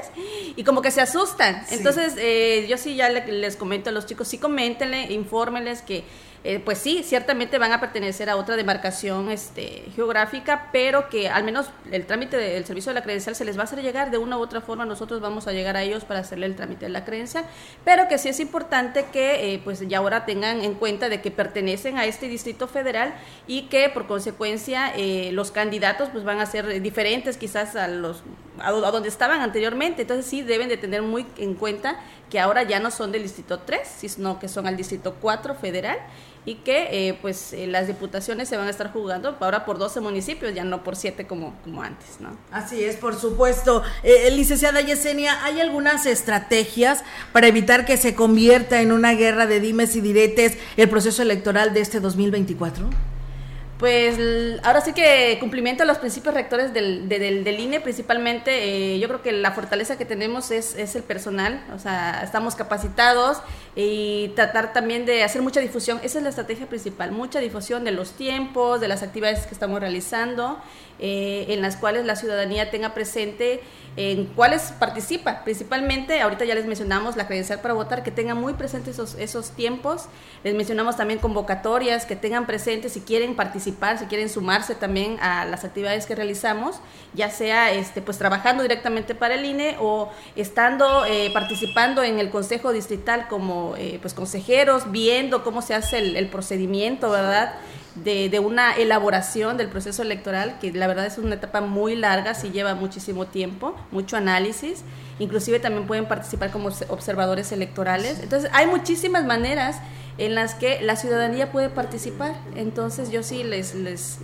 y como que se asustan. Entonces, eh, yo sí ya les comento a los chicos, sí coméntenle, infórmenles que eh, pues sí, ciertamente van a pertenecer a otra demarcación este, geográfica, pero que al menos el trámite del servicio de la credencial se les va a hacer llegar de una u otra forma, nosotros vamos a llegar a ellos para hacerle el trámite de la credencial, pero que sí es importante que eh, pues ya ahora tengan en cuenta de que pertenecen a este distrito federal y que por consecuencia eh, los candidatos pues van a ser diferentes quizás a los a, donde estaban anteriormente, entonces sí deben de tener muy en cuenta que ahora ya no son del distrito 3, sino que son al distrito 4 federal y que eh, pues eh, las diputaciones se van a estar jugando ahora por 12 municipios, ya no por 7 como, como antes, ¿no? Así es, por supuesto. Eh, licenciada Yesenia, ¿hay algunas estrategias para evitar que se convierta en una guerra de dimes y diretes el proceso electoral de este 2024? Pues ahora sí que cumplimiento a los principios rectores del, del, INE, principalmente yo creo que la fortaleza que tenemos es, es el personal, o sea, estamos capacitados, y tratar también de hacer mucha difusión. Esa es la estrategia principal, mucha difusión de los tiempos, de las actividades que estamos realizando, eh, en las cuales la ciudadanía tenga presente en cuáles participa. Principalmente, ahorita ya les mencionamos la credencial para votar, que tengan muy presentes esos, esos tiempos. Les mencionamos también convocatorias, que tengan presentes si quieren participar, si quieren sumarse también a las actividades que realizamos, ya sea este, pues trabajando directamente para el INE o estando eh, participando en el Consejo Distrital como eh, pues consejeros viendo cómo se hace el, procedimiento, ¿verdad? De, una elaboración del proceso electoral, que la verdad es una etapa muy larga, sí lleva muchísimo tiempo, mucho análisis, inclusive también pueden participar como observadores electorales. Entonces, hay muchísimas maneras en las que la ciudadanía puede participar. Entonces yo sí les,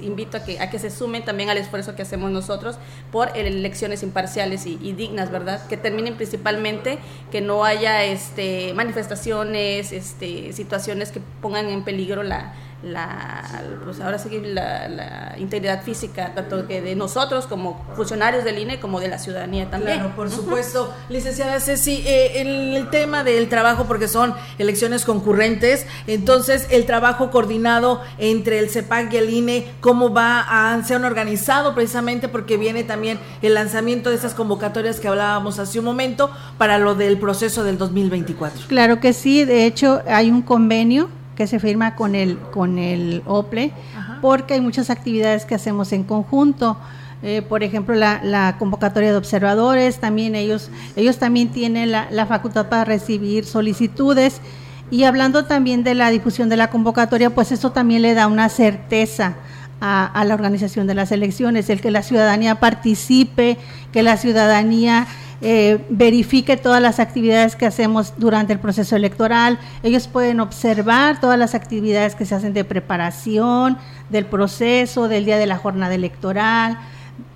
invito a que, a que se sumen también al esfuerzo que hacemos nosotros por elecciones imparciales y, dignas, ¿verdad? Que terminen principalmente que no haya este, manifestaciones, este, situaciones que pongan en peligro la, la, pues ahora sí la, la, integridad física tanto que de nosotros como funcionarios del INE como de la ciudadanía también. Claro, por supuesto. Licenciada Ceci, eh, el, tema del trabajo, porque son elecciones concurrentes, entonces el trabajo coordinado entre el CEPAC y el INE, ¿cómo va a, se han organizado precisamente porque viene también el lanzamiento de esas convocatorias que hablábamos hace un momento para lo del proceso del 2024? Claro que sí, de hecho hay un convenio que se firma con el, con el OPLE, porque hay muchas actividades que hacemos en conjunto. Eh, por ejemplo, la, convocatoria de observadores, también ellos, ellos también tienen la, facultad para recibir solicitudes. Y hablando también de la difusión de la convocatoria, pues eso también le da una certeza a, a, la organización de las elecciones, el que la ciudadanía participe, que la ciudadanía eh, verifique todas las actividades que hacemos durante el proceso electoral. Ellos pueden observar todas las actividades que se hacen de preparación, del proceso, del día de la jornada electoral,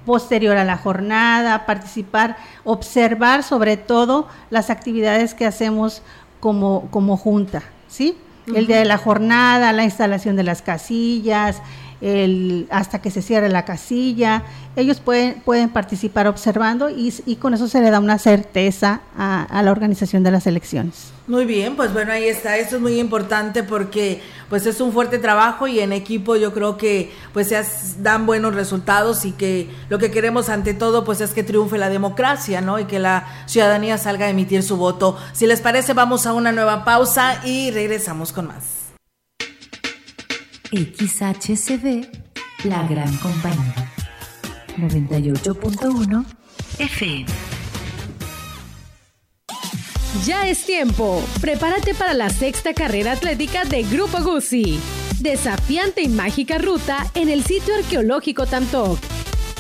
posterior a la jornada, participar, observar sobre todo las actividades que hacemos como, como junta, ¿sí? El día de la jornada, la instalación de las casillas, el, hasta que se cierre la casilla. Ellos pueden, pueden participar observando y, con eso se le da una certeza a, la organización de las elecciones. Muy bien, pues bueno, ahí está. Esto es muy importante porque pues es un fuerte trabajo y en equipo yo creo que pues se dan buenos resultados y que lo que queremos ante todo pues es que triunfe la democracia, ¿no? Y que la ciudadanía salga a emitir su voto. Si les parece, vamos a una nueva pausa y regresamos con más. XHCB, la gran compañía. 98.1 FM. Ya es tiempo. Prepárate para la sexta carrera atlética de Grupo Guzzi. Desafiante y mágica ruta en el sitio arqueológico Tantoc.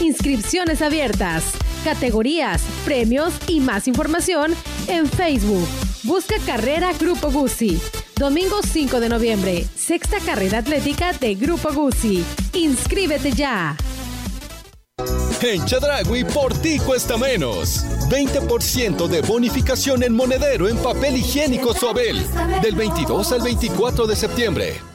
Inscripciones abiertas, categorías, premios y más información en Facebook. Busca Carrera Grupo Guzzi. Domingo 5 de noviembre, sexta carrera atlética de Grupo Guzzi. Inscríbete ya. En Chadragui por ti cuesta menos. 20% de bonificación en monedero en papel higiénico Suabel. Del 22 al 24 de septiembre.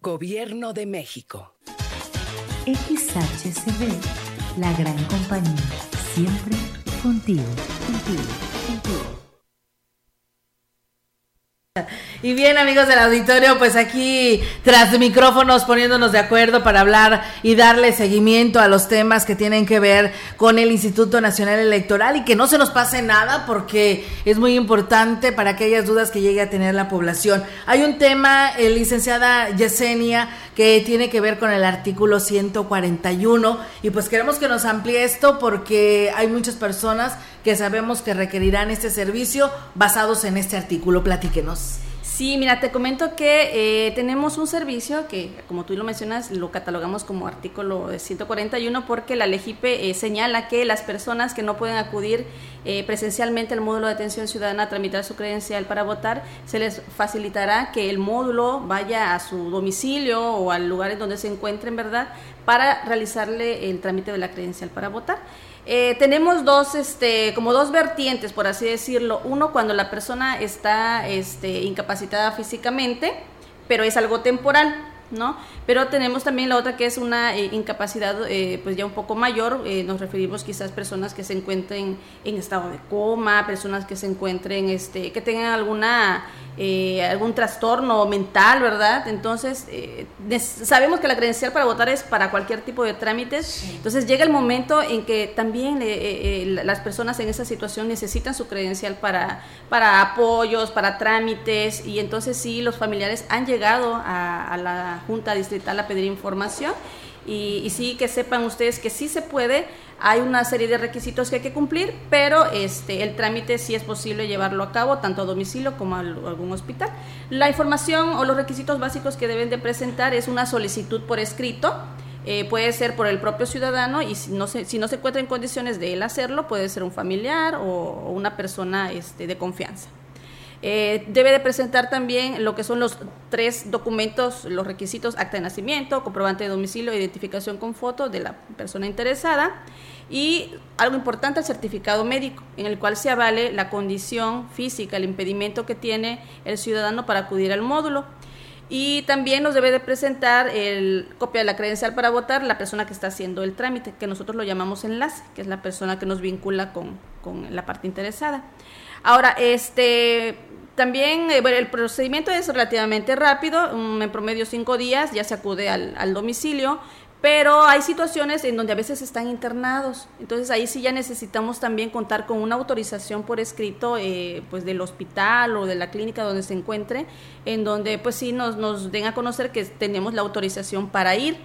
Gobierno de México. XHCB, la gran compañía, siempre contigo, contigo, contigo. Y bien amigos del auditorio, pues aquí tras micrófonos poniéndonos de acuerdo para hablar y darle seguimiento a los temas que tienen que ver con el Instituto Nacional Electoral y que no se nos pase nada porque es muy importante para aquellas dudas que llegue a tener la población. Hay un tema, eh, licenciada Yesenia, que tiene que ver con el artículo 141 y pues queremos que nos amplíe esto porque hay muchas personas que sabemos que requerirán este servicio basados en este artículo. Platíquenos. Sí, mira, te comento que eh, tenemos un servicio que, como tú lo mencionas, lo catalogamos como artículo 141 porque la LEGIPE eh, señala que las personas que no pueden acudir eh, presencialmente al módulo de atención ciudadana a tramitar su credencial para votar, se les facilitará que el módulo vaya a su domicilio o al lugar en donde se encuentren, ¿verdad?, para realizarle el trámite de la credencial para votar. Eh, tenemos dos, este, como dos vertientes, por así decirlo. Uno, cuando la persona está este, incapacitada físicamente, pero es algo temporal, ¿no? Pero tenemos también la otra que es una eh, incapacidad eh, pues ya un poco mayor, nos referimos quizás personas que se encuentren en estado de coma, personas que se encuentren, este, que tengan alguna eh, algún trastorno mental, ¿verdad? Entonces, eh, sabemos que la credencial para votar es para cualquier tipo de trámites. Entonces, llega el momento en que también eh, las personas en esa situación necesitan su credencial para, para apoyos, para trámites, y entonces sí, los familiares han llegado a, a la Junta Distrital a pedir información y, sí que sepan ustedes que sí se puede, hay una serie de requisitos que hay que cumplir, pero este, el trámite sí es posible llevarlo a cabo tanto a domicilio como a algún hospital. La información o los requisitos básicos que deben de presentar es una solicitud por escrito, eh, puede ser por el propio ciudadano y si no, se, si no se encuentra en condiciones de él hacerlo, puede ser un familiar o, una persona este, de confianza. Eh, debe de presentar también lo que son los tres documentos, los requisitos, acta de nacimiento, comprobante de domicilio, identificación con foto de la persona interesada y algo importante, el certificado médico, en el cual se avale la condición física, el impedimento que tiene el ciudadano para acudir al módulo. Y también nos debe de presentar el copia de la credencial para votar la persona que está haciendo el trámite, que nosotros lo llamamos enlace, que es la persona que nos vincula con, con la parte interesada. Ahora, este, también eh, el procedimiento es relativamente rápido, en promedio cinco días, ya se acude al, domicilio, pero hay situaciones en donde a veces están internados, entonces ahí sí ya necesitamos también contar con una autorización por escrito eh, pues del hospital o de la clínica donde se encuentre, en donde pues sí nos, nos den a conocer que tenemos la autorización para ir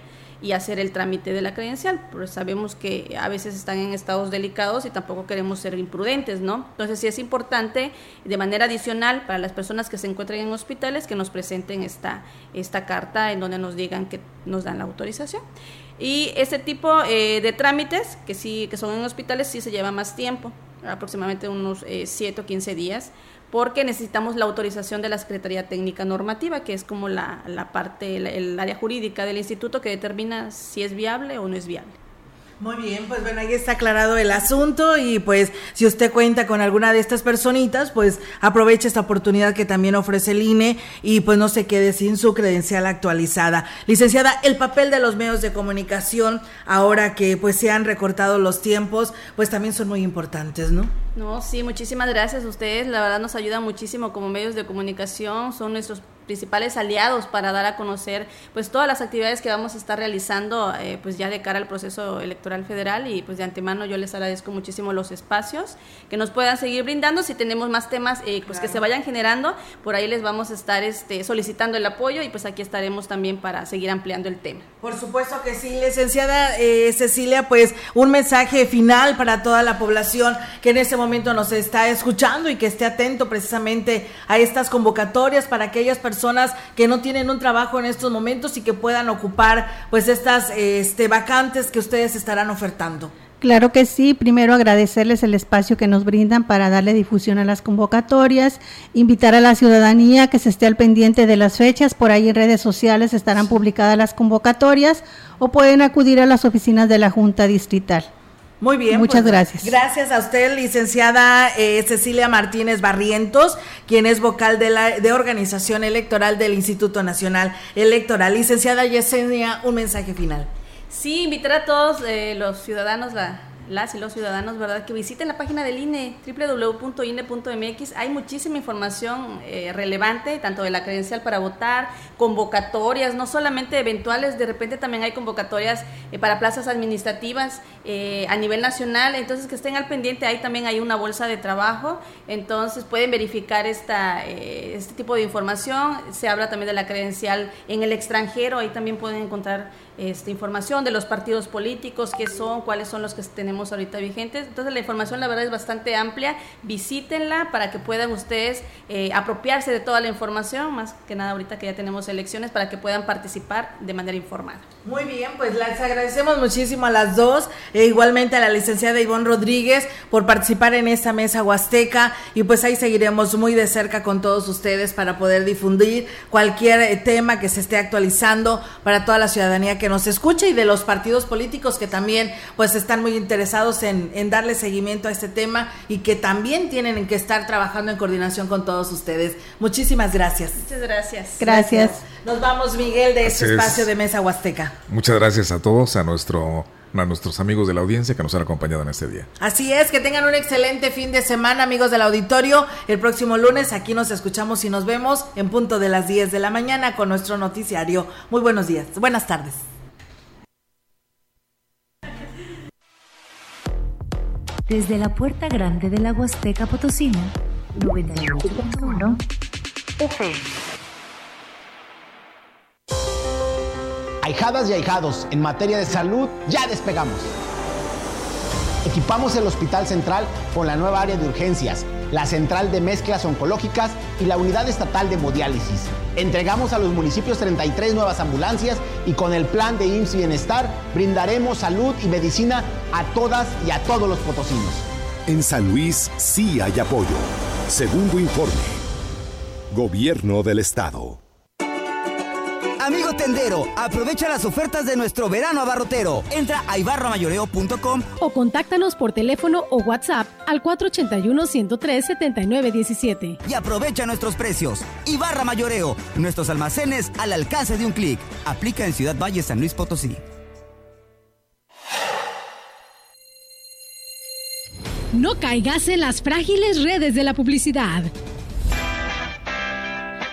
y hacer el trámite de la credencial, porque sabemos que a veces están en estados delicados y tampoco queremos ser imprudentes, ¿no? Entonces sí es importante de manera adicional para las personas que se encuentran en hospitales que nos presenten esta, esta carta en donde nos digan que nos dan la autorización. Y ese tipo eh, de trámites que sí que son en hospitales sí se lleva más tiempo, aproximadamente unos 7 eh, o 15 días porque necesitamos la autorización de la Secretaría Técnica Normativa, que es como la, la parte, el área jurídica del instituto que determina si es viable o no es viable. Muy bien, pues bueno, ahí está aclarado el asunto y pues si usted cuenta con alguna de estas personitas, pues aproveche esta oportunidad que también ofrece el INE y pues no se quede sin su credencial actualizada. Licenciada, el papel de los medios de comunicación ahora que pues se han recortado los tiempos, pues también son muy importantes, ¿no? No, sí, muchísimas gracias a ustedes, la verdad nos ayuda muchísimo como medios de comunicación, son nuestros principales aliados para dar a conocer pues todas las actividades que vamos a estar realizando eh, pues ya de cara al proceso electoral federal. Y pues de antemano yo les agradezco muchísimo los espacios que nos puedan seguir brindando. Si tenemos más temas eh, pues que se vayan generando por ahí les vamos a estar este, solicitando el apoyo y pues aquí estaremos también para seguir ampliando el tema. Por supuesto que sí licenciada eh, Cecilia pues un mensaje final para toda la población que en este momento nos está escuchando y que esté atento precisamente a estas convocatorias para aquellas personas personas que no tienen un trabajo en estos momentos y que puedan ocupar pues estas este, vacantes que ustedes estarán ofertando. Claro que sí, primero agradecerles el espacio que nos brindan para darle difusión a las convocatorias, invitar a la ciudadanía que se esté al pendiente de las fechas, por ahí en redes sociales estarán publicadas las convocatorias o pueden acudir a las oficinas de la Junta Distrital. Muy bien. Muchas pues, gracias. Gracias a usted, licenciada eh, Cecilia Martínez Barrientos, quien es vocal de la de organización electoral del Instituto Nacional Electoral. Licenciada Yesenia, un mensaje final. Sí, invitar a todos eh, los ciudadanos, la, las y los ciudadanos, ¿verdad? Que visiten la página del INE, www.ine.mx. Hay muchísima información eh, relevante, tanto de la credencial para votar, convocatorias, no solamente eventuales, de repente también hay convocatorias eh, para plazas administrativas eh, a nivel nacional, entonces que estén al pendiente, ahí también hay una bolsa de trabajo, entonces pueden verificar esta, este tipo de información. Se habla también de la credencial en el extranjero, ahí también pueden encontrar esta información de los partidos políticos, qué son, cuáles son los que tenemos ahorita vigentes. Entonces la información la verdad es bastante amplia, visítenla para que puedan ustedes eh, apropiarse de toda la información, más que nada ahorita que ya tenemos elecciones, para que puedan participar de manera informada. Muy bien, pues les agradecemos muchísimo a las dos, e igualmente a la licenciada Ivonne Rodríguez por participar en esta mesa huasteca y pues ahí seguiremos muy de cerca con todos ustedes para poder difundir cualquier eh, tema que se esté actualizando para toda la ciudadanía que nos escuche y de los partidos políticos que también pues están muy interesados en, en darle seguimiento a este tema y que también tienen que estar trabajando en coordinación con todos ustedes. Muchísimas gracias. Muchas gracias. Gracias. Nos vamos, Miguel, de este espacio de Mesa Huasteca. Muchas gracias a todos, a nuestro a nuestros amigos de la audiencia que nos han acompañado en este día. Así es, que tengan un excelente fin de semana, amigos del auditorio. El próximo lunes aquí nos escuchamos y nos vemos en punto de las 10 de la mañana con nuestro noticiario. Muy buenos días, buenas tardes. Desde la puerta grande de la Huasteca Potosina, 98.1 FM. Ahijadas y ahijados, en materia de salud ya despegamos. Equipamos el Hospital Central con la nueva área de urgencias, la central de mezclas oncológicas y la unidad estatal de hemodiálisis. Entregamos a los municipios 33 nuevas ambulancias y con el plan de IMSS Bienestar brindaremos salud y medicina a todas y a todos los potosinos. En San Luis sí hay apoyo. Segundo informe. Gobierno del Estado. Amigo tendero, aprovecha las ofertas de nuestro verano abarrotero. Entra a ibarramayoreo.com o contáctanos por teléfono o WhatsApp al 481-103-7917. Y aprovecha nuestros precios. Ibarra Mayoreo, nuestros almacenes al alcance de un clic. Aplica en Ciudad Valle, San Luis Potosí. No caigas en las frágiles redes de la publicidad.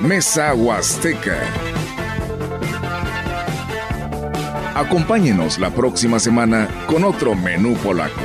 Mesa Huasteca. Acompáñenos la próxima semana con otro menú polaco.